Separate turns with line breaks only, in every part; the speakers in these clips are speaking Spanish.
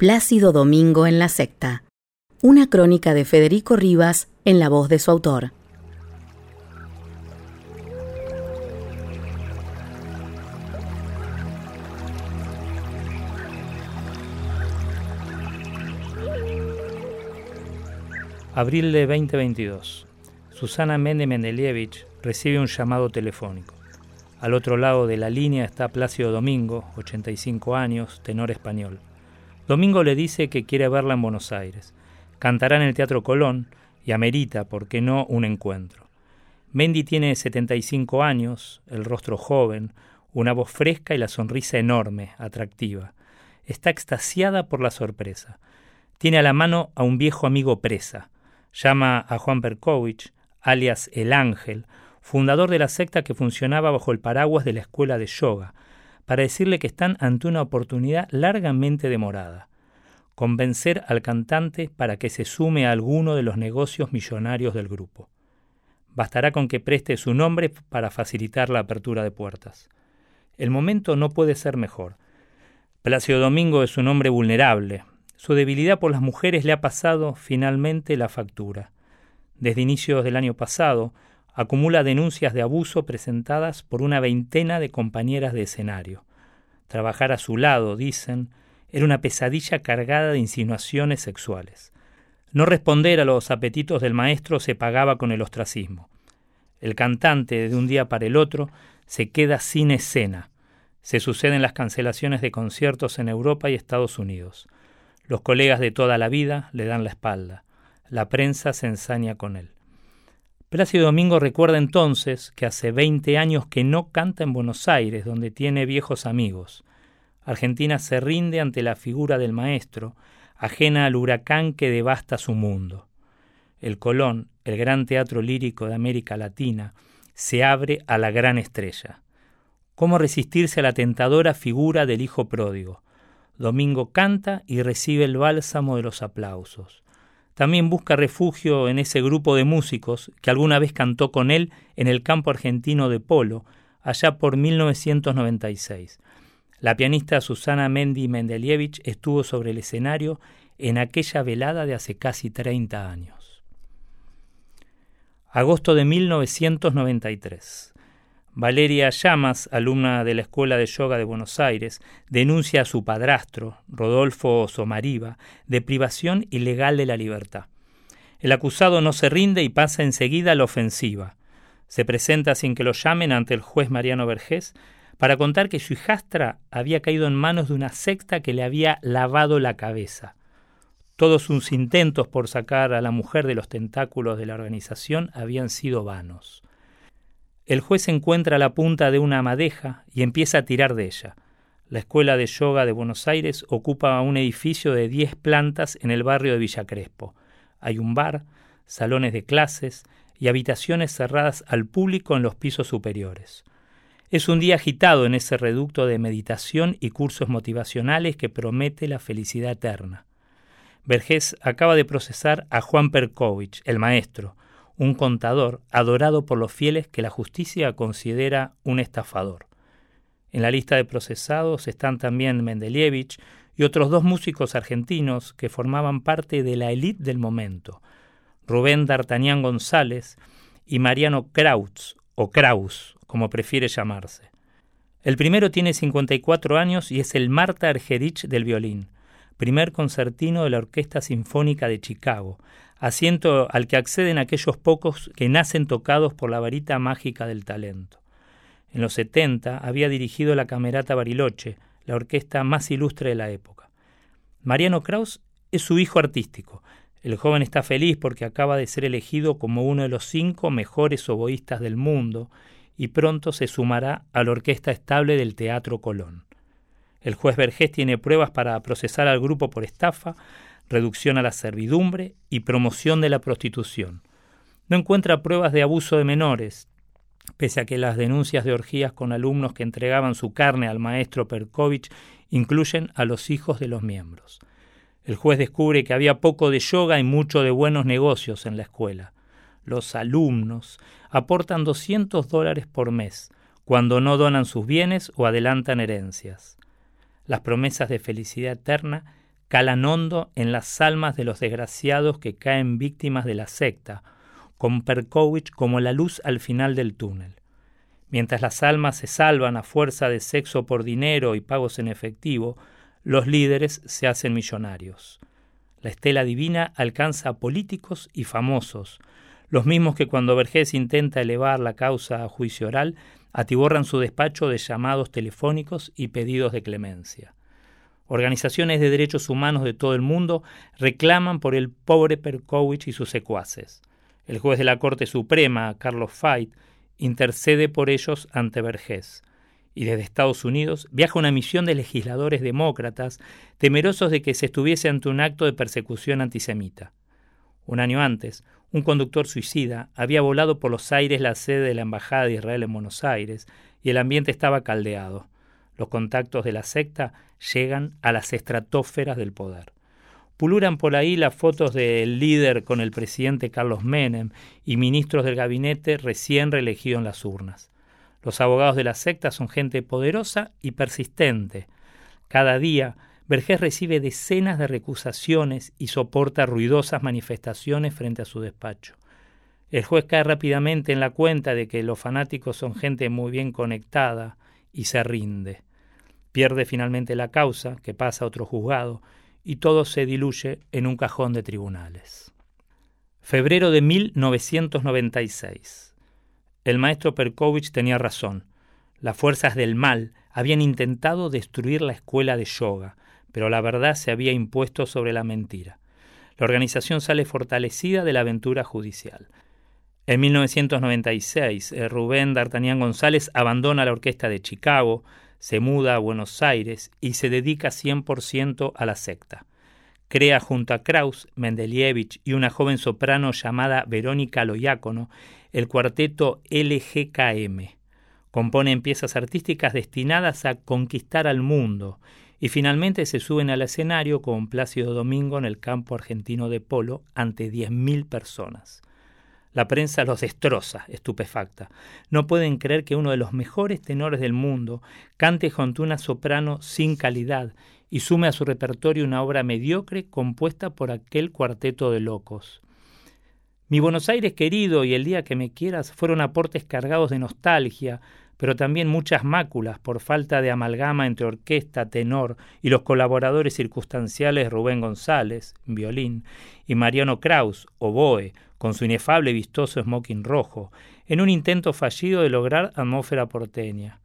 Plácido Domingo en la secta. Una crónica de Federico Rivas en la voz de su autor.
Abril de 2022. Susana Mende Mendelievich recibe un llamado telefónico. Al otro lado de la línea está Plácido Domingo, 85 años, tenor español. Domingo le dice que quiere verla en Buenos Aires. Cantará en el Teatro Colón y amerita, ¿por qué no?, un encuentro. Mendy tiene 75 años, el rostro joven, una voz fresca y la sonrisa enorme, atractiva. Está extasiada por la sorpresa. Tiene a la mano a un viejo amigo presa. Llama a Juan Perkovich, alias El Ángel, fundador de la secta que funcionaba bajo el paraguas de la escuela de yoga, para decirle que están ante una oportunidad largamente demorada. Convencer al cantante para que se sume a alguno de los negocios millonarios del grupo. Bastará con que preste su nombre para facilitar la apertura de puertas. El momento no puede ser mejor. Plácido Domingo es un hombre vulnerable. Su debilidad por las mujeres le ha pasado finalmente la factura. Desde inicios del año pasado, acumula denuncias de abuso presentadas por una veintena de compañeras de escenario. Trabajar a su lado, dicen, era una pesadilla cargada de insinuaciones sexuales. No responder a los apetitos del maestro se pagaba con el ostracismo. El cantante, de un día para el otro, se queda sin escena. Se suceden las cancelaciones de conciertos en Europa y Estados Unidos. Los colegas de toda la vida le dan la espalda. La prensa se ensaña con él. Plácido Domingo recuerda entonces que hace 20 años que no canta en Buenos Aires, donde tiene viejos amigos. Argentina se rinde ante la figura del maestro, ajena al huracán que devasta su mundo. El Colón, el gran teatro lírico de América Latina, se abre a la gran estrella. ¿Cómo resistirse a la tentadora figura del hijo pródigo? Domingo canta y recibe el bálsamo de los aplausos. También busca refugio en ese grupo de músicos que alguna vez cantó con él en el campo argentino de polo, allá por 1996. La pianista Susana Mendy Mendelievich estuvo sobre el escenario en aquella velada de hace casi 30 años. Agosto de 1993. Valeria Llamas, alumna de la Escuela de Yoga de Buenos Aires, denuncia a su padrastro, Rodolfo Somariva, de privación ilegal de la libertad. El acusado no se rinde y pasa enseguida a la ofensiva. Se presenta sin que lo llamen ante el juez Mariano Vergés para contar que su hijastra había caído en manos de una secta que le había lavado la cabeza. Todos sus intentos por sacar a la mujer de los tentáculos de la organización habían sido vanos. El juez encuentra la punta de una madeja y empieza a tirar de ella. La Escuela de Yoga de Buenos Aires ocupa un edificio de 10 plantas en el barrio de Villa Crespo. Hay un bar, salones de clases y habitaciones cerradas al público en los pisos superiores. Es un día agitado en ese reducto de meditación y cursos motivacionales que promete la felicidad eterna. Vergés acaba de procesar a Juan Perkovich, el maestro, un contador adorado por los fieles que la justicia considera un estafador. En la lista de procesados están también Mendelievich y otros dos músicos argentinos que formaban parte de la élite del momento, Rubén D'Artagnan González y Mariano Krautz, o Kraus, como prefiere llamarse. El primero tiene 54 años y es el Marta Argerich del violín, primer concertino de la Orquesta Sinfónica de Chicago, asiento al que acceden aquellos pocos que nacen tocados por la varita mágica del talento. En los 70 había dirigido la Camerata Bariloche, la orquesta más ilustre de la época. Mariano Kraus es su hijo artístico. El joven está feliz porque acaba de ser elegido como uno de los cinco mejores oboístas del mundo y pronto se sumará a la orquesta estable del Teatro Colón. El juez Vergés tiene pruebas para procesar al grupo por estafa, reducción a la servidumbre y promoción de la prostitución. No encuentra pruebas de abuso de menores, pese a que las denuncias de orgías con alumnos que entregaban su carne al maestro Perkovich incluyen a los hijos de los miembros. El juez descubre que había poco de yoga y mucho de buenos negocios en la escuela. Los alumnos aportan 200 dólares por mes cuando no donan sus bienes o adelantan herencias. Las promesas de felicidad eterna calan hondo en las almas de los desgraciados que caen víctimas de la secta, con Perkovich como la luz al final del túnel. Mientras las almas se salvan a fuerza de sexo por dinero y pagos en efectivo, los líderes se hacen millonarios. La estela divina alcanza a políticos y famosos, los mismos que cuando Vergés intenta elevar la causa a juicio oral, atiborran su despacho de llamados telefónicos y pedidos de clemencia. Organizaciones de derechos humanos de todo el mundo reclaman por el pobre Perkovich y sus secuaces. El juez de la Corte Suprema, Carlos Fait, intercede por ellos ante Vergés. Y desde Estados Unidos viaja una misión de legisladores demócratas temerosos de que se estuviese ante un acto de persecución antisemita. Un año antes, un conductor suicida había volado por los aires la sede de la Embajada de Israel en Buenos Aires y el ambiente estaba caldeado. Los contactos de la secta llegan a las estratosferas del poder. Puluran por ahí las fotos del líder con el presidente Carlos Menem y ministros del gabinete recién reelegidos en las urnas. Los abogados de la secta son gente poderosa y persistente. Cada día, Vergés recibe decenas de recusaciones y soporta ruidosas manifestaciones frente a su despacho. El juez cae rápidamente en la cuenta de que los fanáticos son gente muy bien conectada y se rinde. Pierde finalmente la causa, que pasa a otro juzgado, y todo se diluye en un cajón de tribunales. Febrero de 1996. El maestro Perkovich tenía razón. Las fuerzas del mal habían intentado destruir la escuela de yoga, pero la verdad se había impuesto sobre la mentira. La organización sale fortalecida de la aventura judicial. En 1996, eh, Rubén D'Artagnan González abandona la orquesta de Chicago, se muda a Buenos Aires y se dedica 100% a la secta. Crea junto a Kraus, Mendelievich y una joven soprano llamada Verónica Loiácono el cuarteto LGKM. Compone piezas artísticas destinadas a conquistar al mundo y finalmente se suben al escenario con Plácido Domingo en el campo argentino de polo ante 10.000 personas. La prensa los destroza, estupefacta. No pueden creer que uno de los mejores tenores del mundo cante junto a una soprano sin calidad y sume a su repertorio una obra mediocre compuesta por aquel cuarteto de locos. Mi Buenos Aires querido y El día que me quieras fueron aportes cargados de nostalgia, pero también muchas máculas por falta de amalgama entre orquesta, tenor y los colaboradores circunstanciales Rubén González, violín, y Mariano Kraus, oboe, con su inefable y vistoso smoking rojo, en un intento fallido de lograr atmósfera porteña.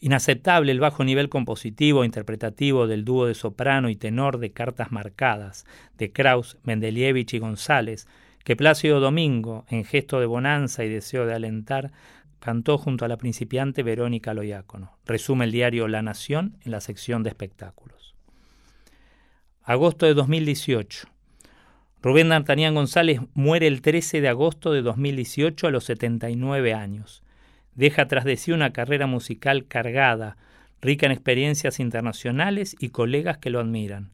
Inaceptable el bajo nivel compositivo e interpretativo del dúo de soprano y tenor de cartas marcadas, de Kraus, Mendelievich y González, que Plácido Domingo, en gesto de bonanza y deseo de alentar, cantó junto a la principiante Verónica Loiácono. Resume el diario La Nación en la sección de espectáculos. Agosto de 2018. Rubén D'Artagnan González muere el 13 de agosto de 2018 a los 79 años. Deja tras de sí una carrera musical cargada, rica en experiencias internacionales y colegas que lo admiran.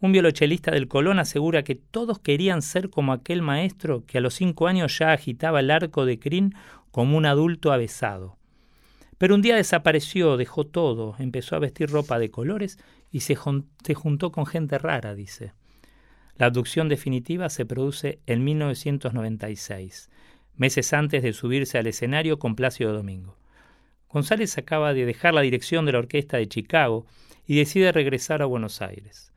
Un violochelista del Colón asegura que todos querían ser como aquel maestro que a los cinco años ya agitaba el arco de crin como un adulto avesado. Pero un día desapareció, dejó todo, empezó a vestir ropa de colores y se, juntó con gente rara, dice. La abducción definitiva se produce en 1996, meses antes de subirse al escenario con Plácido Domingo. González acaba de dejar la dirección de la orquesta de Chicago y decide regresar a Buenos Aires.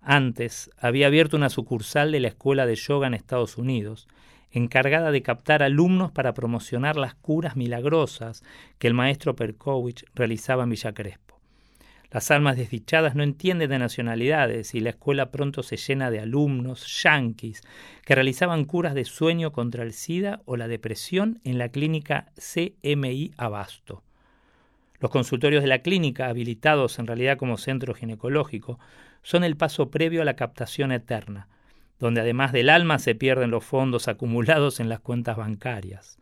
Antes había abierto una sucursal de la escuela de yoga en Estados Unidos encargada de captar alumnos para promocionar las curas milagrosas que el maestro Perkovich realizaba en Villa Crespo. Las almas desdichadas no entienden de nacionalidades y la escuela pronto se llena de alumnos yanquis que realizaban curas de sueño contra el SIDA o la depresión en la clínica CMI Abasto. Los consultorios de la clínica, habilitados en realidad como centro ginecológico, son el paso previo a la captación eterna, donde además del alma se pierden los fondos acumulados en las cuentas bancarias.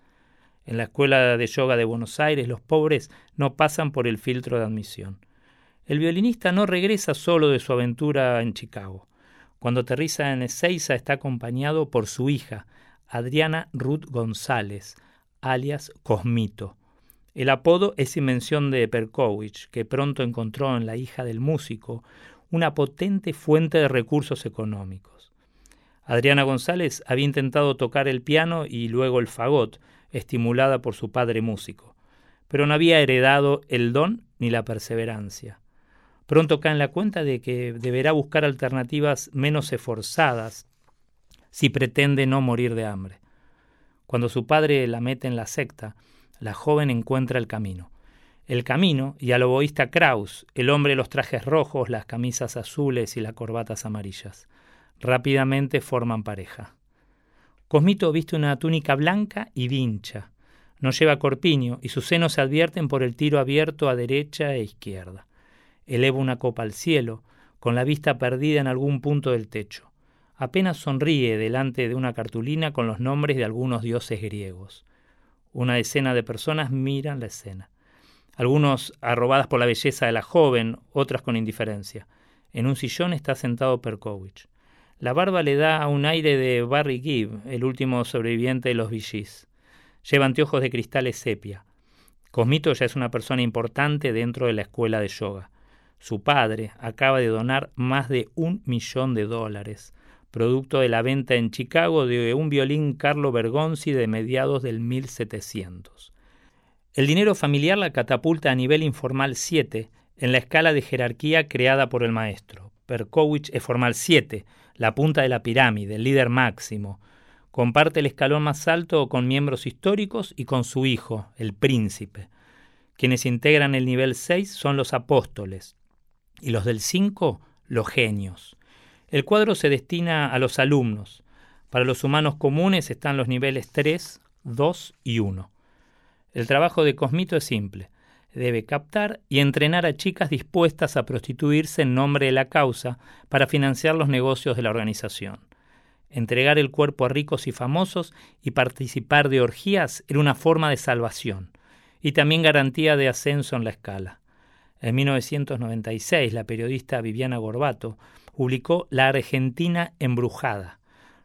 En la Escuela de Yoga de Buenos Aires los pobres no pasan por el filtro de admisión. El violinista no regresa solo de su aventura en Chicago. Cuando aterriza en Ezeiza está acompañado por su hija, Adriana Ruth González, alias Cosmito. El apodo es invención de Perkovich, que pronto encontró en la hija del músico una potente fuente de recursos económicos. Adriana González había intentado tocar el piano y luego el fagot, estimulada por su padre músico, pero no había heredado el don ni la perseverancia. Pronto cae en la cuenta de que deberá buscar alternativas menos esforzadas si pretende no morir de hambre. Cuando su padre la mete en la secta, la joven encuentra el camino. El camino y al oboísta Kraus, el hombre de los trajes rojos, las camisas azules y las corbatas amarillas. Rápidamente forman pareja. Cosmito viste una túnica blanca y vincha. No lleva corpiño y sus senos se advierten por el tiro abierto a derecha e izquierda. Eleva una copa al cielo, con la vista perdida en algún punto del techo. Apenas sonríe delante de una cartulina con los nombres de algunos dioses griegos. Una decena de personas miran la escena. Algunos arrobadas por la belleza de la joven, otras con indiferencia. En un sillón está sentado Perkovich. La barba le da un aire de Barry Gibb, el último sobreviviente de los VGs. Lleva anteojos de cristales sepia. Cosmito ya es una persona importante dentro de la escuela de yoga. Su padre acaba de donar más de un millón de dólares, producto de la venta en Chicago de un violín Carlo Bergonzi de mediados del 1700. El dinero familiar la catapulta a nivel informal 7 en la escala de jerarquía creada por el maestro. Perkowicz es formal 7, la punta de la pirámide, el líder máximo. Comparte el escalón más alto con miembros históricos y con su hijo, el príncipe. Quienes integran el nivel 6 son los apóstoles y los del 5 los genios. El cuadro se destina a los alumnos. Para los humanos comunes están los niveles 3, 2 y 1. El trabajo de Cosmito es simple debe captar y entrenar a chicas dispuestas a prostituirse en nombre de la causa para financiar los negocios de la organización. Entregar el cuerpo a ricos y famosos y participar de orgías era una forma de salvación y también garantía de ascenso en la escala. En 1996, la periodista Viviana Gorbato publicó La Argentina embrujada,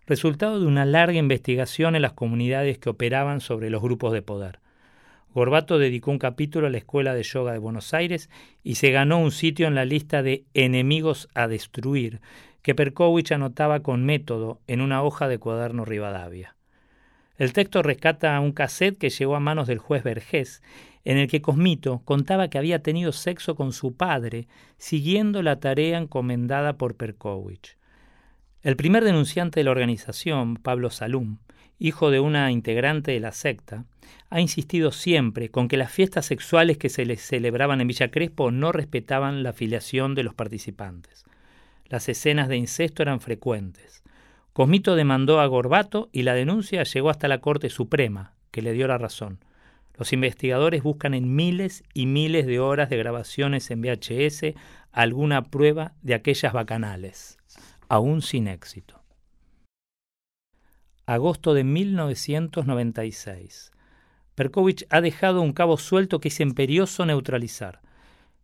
resultado de una larga investigación en las comunidades que operaban sobre los grupos de poder. Gorbato dedicó un capítulo a la Escuela de Yoga de Buenos Aires y se ganó un sitio en la lista de enemigos a destruir que Perkovich anotaba con método en una hoja de cuaderno Rivadavia. El texto rescata un cassette que llegó a manos del juez Vergés, en el que Cosmito contaba que había tenido sexo con su padre, siguiendo la tarea encomendada por Perkovich. El primer denunciante de la organización, Pablo Salum, hijo de una integrante de la secta, ha insistido siempre con que las fiestas sexuales que se les celebraban en Villa Crespo no respetaban la filiación de los participantes. Las escenas de incesto eran frecuentes. Cosmito demandó a Gorbato y la denuncia llegó hasta la Corte Suprema, que le dio la razón. Los investigadores buscan en miles y miles de horas de grabaciones en VHS alguna prueba de aquellas bacanales, aún sin éxito agosto de 1996. Perkovich ha dejado un cabo suelto que es imperioso neutralizar.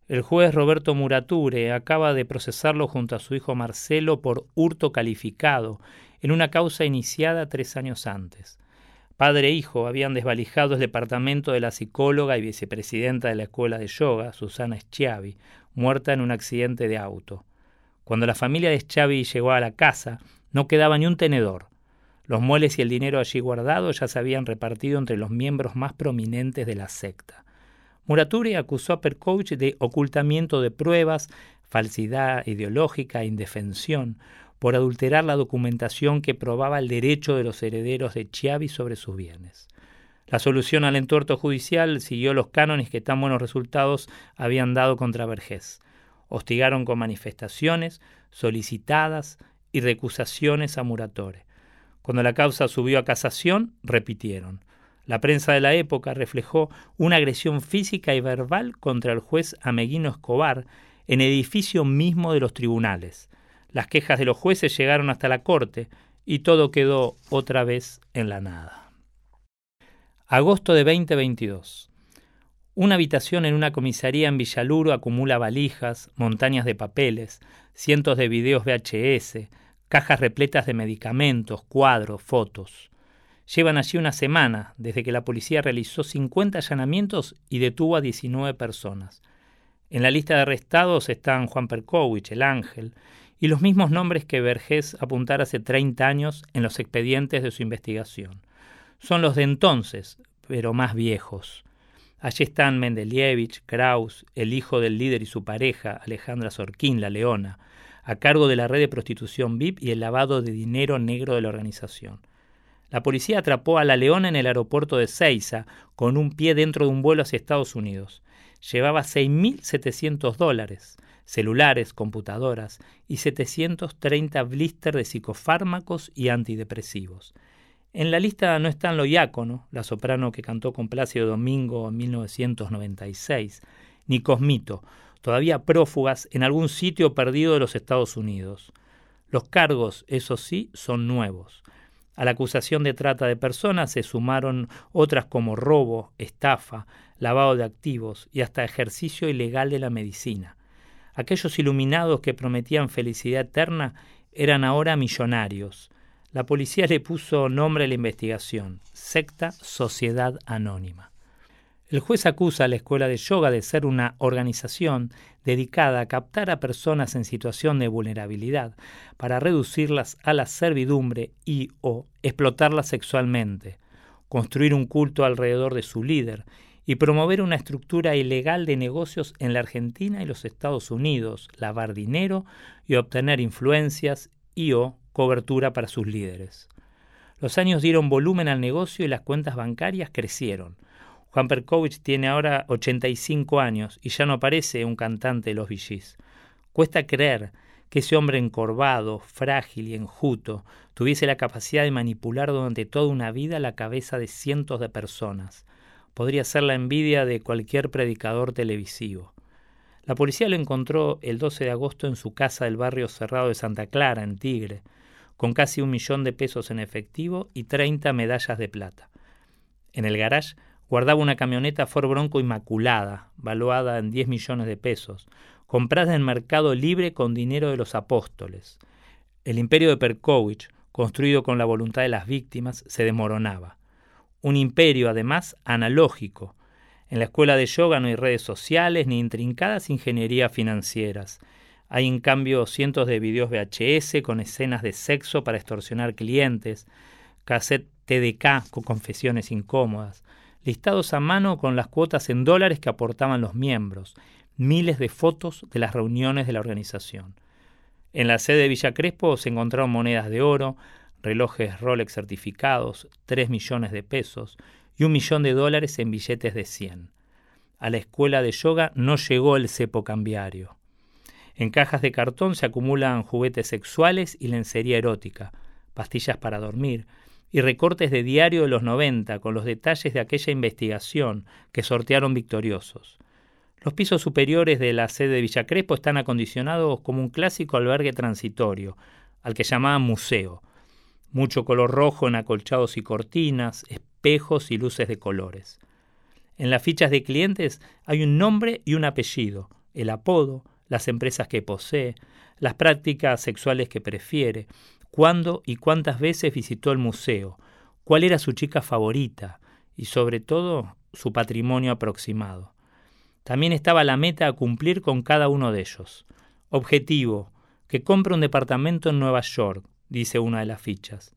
El juez Roberto Murature acaba de procesarlo junto a su hijo Marcelo por hurto calificado en una causa iniciada tres años antes. Padre e hijo habían desvalijado el departamento de la psicóloga y vicepresidenta de la escuela de yoga, Susana Schiavi, muerta en un accidente de auto. Cuando la familia de Schiavi llegó a la casa, no quedaba ni un tenedor. Los muebles y el dinero allí guardado ya se habían repartido entre los miembros más prominentes de la secta. Muraturi acusó a Perkovich de ocultamiento de pruebas, falsidad ideológica indefensión, por adulterar la documentación que probaba el derecho de los herederos de Chiavi sobre sus bienes. La solución al entuerto judicial siguió los cánones que tan buenos resultados habían dado contra Vergés. Hostigaron con manifestaciones, solicitadas y recusaciones a Muratore. Cuando la causa subió a casación, repitieron. La prensa de la época reflejó una agresión física y verbal contra el juez Ameguino Escobar en edificio mismo de los tribunales. Las quejas de los jueces llegaron hasta la corte y todo quedó otra vez en la nada. Agosto de 2022. Una habitación en una comisaría en Villaluro acumula valijas, montañas de papeles, cientos de videos VHS, cajas repletas de medicamentos, cuadros, fotos. Llevan allí una semana desde que la policía realizó 50 allanamientos y detuvo a 19 personas. En la lista de arrestados están Juan Perkovich, el ángel, y los mismos nombres que Vergés apuntara hace 30 años en los expedientes de su investigación. Son los de entonces, pero más viejos. Allí están Mendelievich, Kraus, el hijo del líder y su pareja, Alejandra Sorkin, la leona, a cargo de la red de prostitución VIP y el lavado de dinero negro de la organización. La policía atrapó a la leona en el aeropuerto de Ceiza con un pie dentro de un vuelo hacia Estados Unidos. Llevaba 6.700 dólares, celulares, computadoras y 730 blisters de psicofármacos y antidepresivos. En la lista no están lo Iácono, la soprano que cantó con Plácido Domingo en 1996, ni Cosmito, todavía prófugas en algún sitio perdido de los Estados Unidos. Los cargos, eso sí, son nuevos. A la acusación de trata de personas se sumaron otras como robo, estafa, lavado de activos y hasta ejercicio ilegal de la medicina. Aquellos iluminados que prometían felicidad eterna eran ahora millonarios, la policía le puso nombre a la investigación, secta Sociedad Anónima. El juez acusa a la escuela de yoga de ser una organización dedicada a captar a personas en situación de vulnerabilidad para reducirlas a la servidumbre y o explotarlas sexualmente, construir un culto alrededor de su líder y promover una estructura ilegal de negocios en la Argentina y los Estados Unidos, lavar dinero y obtener influencias y o cobertura para sus líderes. Los años dieron volumen al negocio y las cuentas bancarias crecieron. Juan Perkovich tiene ahora 85 años y ya no parece un cantante de los VGs. Cuesta creer que ese hombre encorvado, frágil y enjuto tuviese la capacidad de manipular durante toda una vida la cabeza de cientos de personas. Podría ser la envidia de cualquier predicador televisivo. La policía lo encontró el 12 de agosto en su casa del barrio cerrado de Santa Clara, en Tigre, con casi un millón de pesos en efectivo y 30 medallas de plata. En el garage guardaba una camioneta Ford Bronco inmaculada, valuada en 10 millones de pesos, comprada en mercado libre con dinero de los apóstoles. El imperio de Perkovich, construido con la voluntad de las víctimas, se desmoronaba. Un imperio, además, analógico. En la escuela de yoga no hay redes sociales ni intrincadas ingenierías financieras. Hay en cambio cientos de videos VHS con escenas de sexo para extorsionar clientes, cassette TDK con confesiones incómodas, listados a mano con las cuotas en dólares que aportaban los miembros, miles de fotos de las reuniones de la organización. En la sede de Villa Crespo se encontraron monedas de oro, relojes Rolex certificados, 3 millones de pesos y un millón de dólares en billetes de 100. A la escuela de yoga no llegó el cepo cambiario. En cajas de cartón se acumulan juguetes sexuales y lencería erótica, pastillas para dormir, y recortes de diario de los 90 con los detalles de aquella investigación que sortearon victoriosos. Los pisos superiores de la sede de Villa Crespo están acondicionados como un clásico albergue transitorio, al que llamaban museo. Mucho color rojo en acolchados y cortinas, espejos y luces de colores. En las fichas de clientes hay un nombre y un apellido, el apodo, las empresas que posee, las prácticas sexuales que prefiere, cuándo y cuántas veces visitó el museo, cuál era su chica favorita y sobre todo su patrimonio aproximado. También estaba la meta a cumplir con cada uno de ellos. Objetivo, que compre un departamento en Nueva York, dice una de las fichas.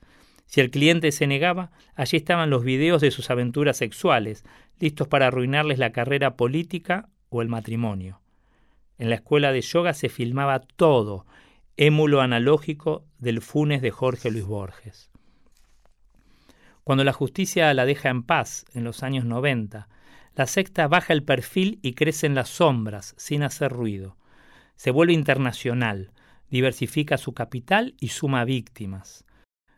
Si el cliente se negaba, allí estaban los videos de sus aventuras sexuales, listos para arruinarles la carrera política o el matrimonio. En la escuela de yoga se filmaba todo, émulo analógico del Funes de Jorge Luis Borges. Cuando la justicia la deja en paz en los años 90, la secta baja el perfil y crece en las sombras, sin hacer ruido. Se vuelve internacional, diversifica su capital y suma víctimas.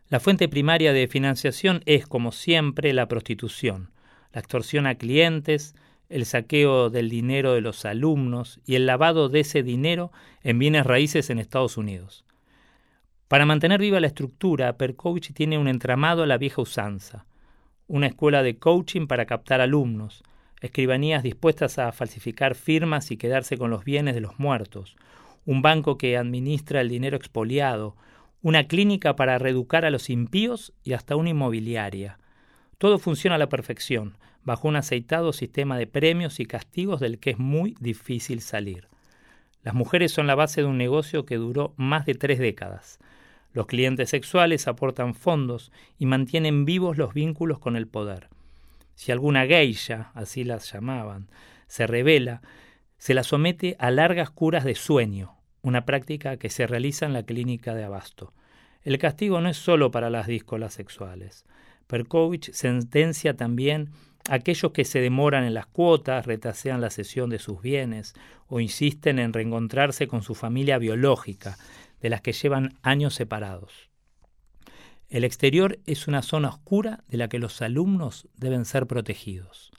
La fuente primaria de financiación es, como siempre, la prostitución, la extorsión a clientes, el saqueo del dinero de los alumnos y el lavado de ese dinero en bienes raíces en Estados Unidos. Para mantener viva la estructura, Perkovich tiene un entramado a la vieja usanza, una escuela de coaching para captar alumnos, escribanías dispuestas a falsificar firmas y quedarse con los bienes de los muertos, un banco que administra el dinero expoliado, una clínica para reeducar a los impíos y hasta una inmobiliaria. Todo funciona a la perfección, bajo un aceitado sistema de premios y castigos del que es muy difícil salir. Las mujeres son la base de un negocio que duró más de tres décadas. Los clientes sexuales aportan fondos y mantienen vivos los vínculos con el poder. Si alguna geisha, así las llamaban, se revela, se la somete a largas curas de sueño, una práctica que se realiza en la clínica de Abasto. El castigo no es solo para las díscolas sexuales. Perkovich sentencia también aquellos que se demoran en las cuotas, retasean la cesión de sus bienes o insisten en reencontrarse con su familia biológica, de las que llevan años separados. El exterior es una zona oscura de la que los alumnos deben ser protegidos.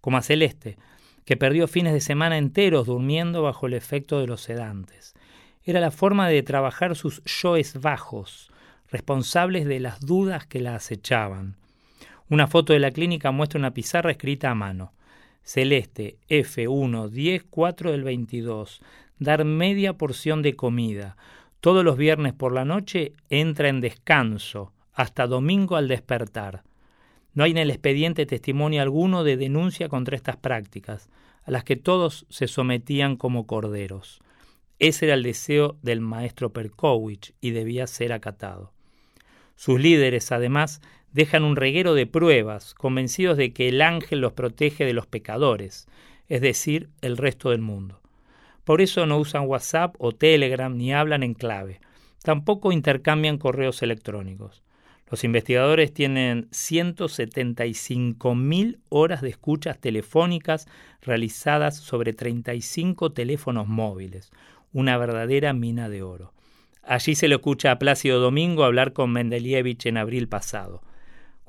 Como a Celeste, que perdió fines de semana enteros durmiendo bajo el efecto de los sedantes. Era la forma de trabajar sus yoes bajos, responsables de las dudas que la acechaban. Una foto de la clínica muestra una pizarra escrita a mano. Celeste, F1, 10, 4 del 22. Dar media porción de comida. Todos los viernes por la noche entra en descanso, hasta domingo al despertar. No hay en el expediente testimonio alguno de denuncia contra estas prácticas, a las que todos se sometían como corderos. Ese era el deseo del maestro Perkowicz y debía ser acatado. Sus líderes, además, dejan un reguero de pruebas, convencidos de que el ángel los protege de los pecadores, es decir, el resto del mundo. Por eso no usan WhatsApp o Telegram ni hablan en clave. Tampoco intercambian correos electrónicos. Los investigadores tienen 175.000 horas de escuchas telefónicas realizadas sobre 35 teléfonos móviles, una verdadera mina de oro. Allí se lo escucha a Plácido Domingo hablar con Mendelievich en abril pasado.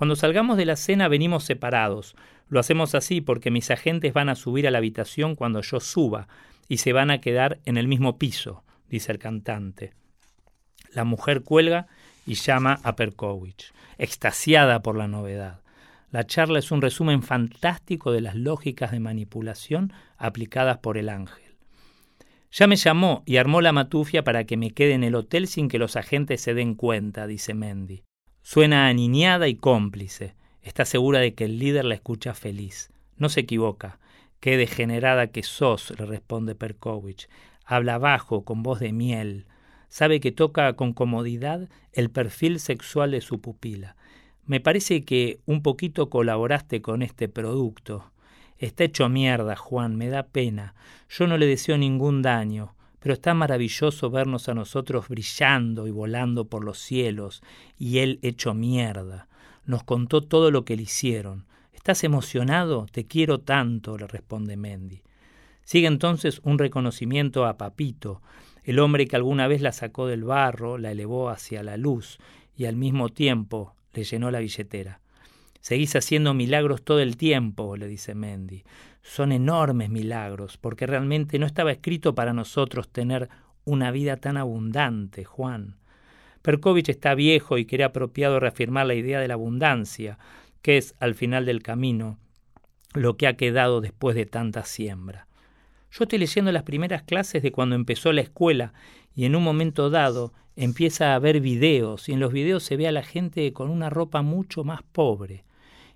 Cuando salgamos de la cena venimos separados. Lo hacemos así porque mis agentes van a subir a la habitación cuando yo suba y se van a quedar en el mismo piso, dice el cantante. La mujer cuelga y llama a Perkovich, extasiada por la novedad. La charla es un resumen fantástico de las lógicas de manipulación aplicadas por el ángel. Ya me llamó y armó la matufia para que me quede en el hotel sin que los agentes se den cuenta, dice Mendy. Suena aniñada y cómplice. Está segura de que el líder la escucha feliz. No se equivoca. Qué degenerada que sos, le responde Perkovich. Habla bajo, con voz de miel. Sabe que toca con comodidad el perfil sexual de su pupila. Me parece que un poquito colaboraste con este producto. Está hecho mierda, Juan, me da pena. Yo no le deseo ningún daño, pero está maravilloso vernos a nosotros brillando y volando por los cielos, y él hecho mierda. Nos contó todo lo que le hicieron. ¿Estás emocionado? Te quiero tanto, le responde Mendy. Sigue entonces un reconocimiento a Papito, el hombre que alguna vez la sacó del barro, la elevó hacia la luz y al mismo tiempo le llenó la billetera. Seguís haciendo milagros todo el tiempo, le dice Mendy. Son enormes milagros, porque realmente no estaba escrito para nosotros tener una vida tan abundante, Juan. Perkovich está viejo y quiere apropiado reafirmar la idea de la abundancia, que es, al final del camino, lo que ha quedado después de tanta siembra. Yo estoy leyendo las primeras clases de cuando empezó la escuela y en un momento dado empieza a ver videos y en los videos se ve a la gente con una ropa mucho más pobre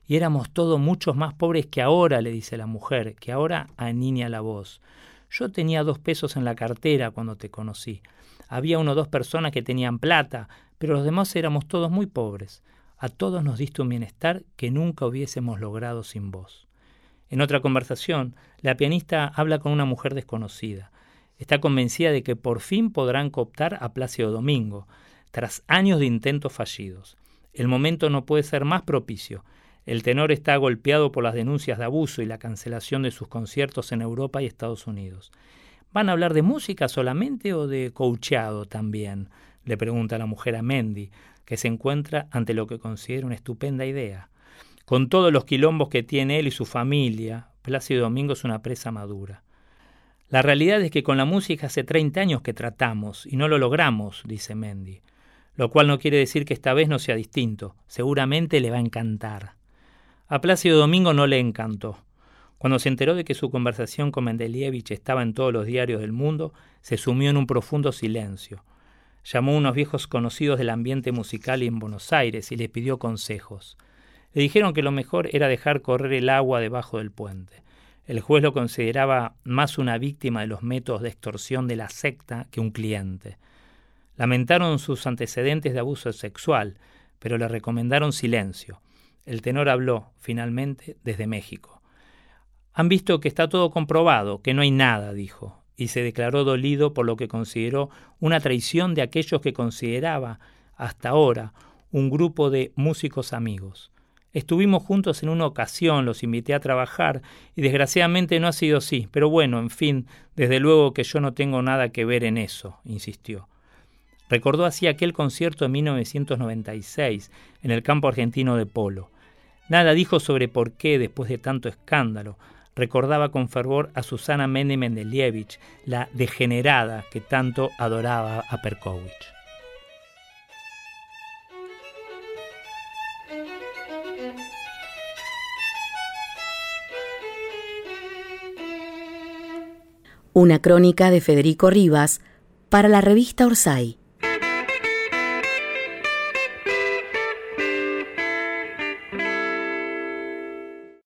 y éramos todos muchos más pobres que ahora, le dice la mujer, que ahora aniña la voz. Yo tenía dos pesos en la cartera cuando te conocí. Había uno o dos personas que tenían plata, pero los demás éramos todos muy pobres. A todos nos diste un bienestar que nunca hubiésemos logrado sin vos. En otra conversación, la pianista habla con una mujer desconocida. Está convencida de que por fin podrán cooptar a Plácido Domingo, tras años de intentos fallidos. El momento no puede ser más propicio. El tenor está golpeado por las denuncias de abuso y la cancelación de sus conciertos en Europa y Estados Unidos. ¿Van a hablar de música solamente o de coacheado también? le pregunta la mujer a Mendy, que se encuentra ante lo que considera una estupenda idea. Con todos los quilombos que tiene él y su familia, Plácido Domingo es una presa madura. La realidad es que con la música hace 30 años que tratamos y no lo logramos, dice Mendy, lo cual no quiere decir que esta vez no sea distinto. Seguramente le va a encantar. A Plácido Domingo no le encantó. Cuando se enteró de que su conversación con Mendelievich estaba en todos los diarios del mundo, se sumió en un profundo silencio. Llamó a unos viejos conocidos del ambiente musical en Buenos Aires y les pidió consejos. Le dijeron que lo mejor era dejar correr el agua debajo del puente. El juez lo consideraba más una víctima de los métodos de extorsión de la secta que un cliente. Lamentaron sus antecedentes de abuso sexual, pero le recomendaron silencio. El tenor habló, finalmente, desde México. Han visto que está todo comprobado, que no hay nada, dijo, y se declaró dolido por lo que consideró una traición de aquellos que consideraba, hasta ahora, un grupo de músicos amigos. Estuvimos juntos en una ocasión, los invité a trabajar y desgraciadamente no ha sido así, pero bueno, en fin, desde luego que yo no tengo nada que ver en eso, insistió. Recordó así aquel concierto de 1996 en el campo argentino de polo. Nada dijo sobre por qué, después de tanto escándalo, recordaba con fervor a Susana Mende Mendelievich, la degenerada que tanto adoraba a Perkovich.
Una crónica de Federico Rivas para la revista Orsay.